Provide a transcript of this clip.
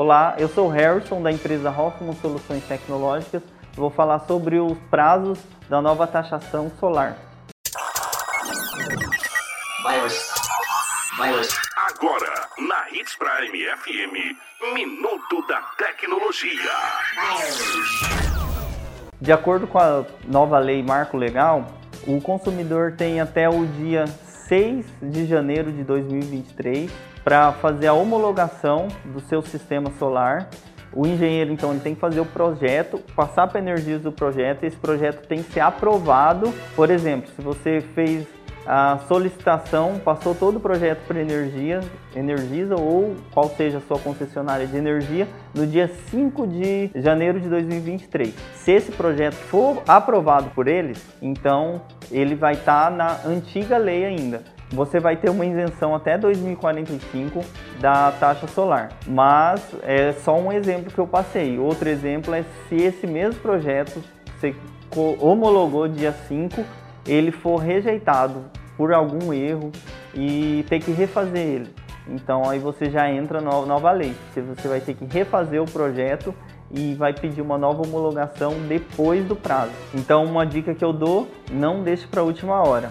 Olá, eu sou o Harrison da empresa Hoffman Soluções Tecnológicas. Vou falar sobre os prazos da nova taxação solar. Agora, na Hits Prime FM, Minuto da Tecnologia. De acordo com a nova lei Marco Legal, o consumidor tem até o dia 6 de janeiro de 2023 para fazer a homologação do seu sistema solar. O engenheiro, então, ele tem que fazer o projeto, passar para a Energisa do projeto, e esse projeto tem que ser aprovado. Por exemplo, se você fez a solicitação, passou todo o projeto para energia, Energisa ou qual seja a sua concessionária de energia no dia 5 de janeiro de 2023. Se esse projeto for aprovado por eles, então ele vai estar tá na antiga lei ainda. Você vai ter uma isenção até 2045 da taxa solar. Mas é só um exemplo que eu passei. Outro exemplo é se esse mesmo projeto você homologou dia 5 ele for rejeitado por algum erro e ter que refazer ele. Então aí você já entra na nova lei, você vai ter que refazer o projeto e vai pedir uma nova homologação depois do prazo. Então uma dica que eu dou, não deixe para a última hora.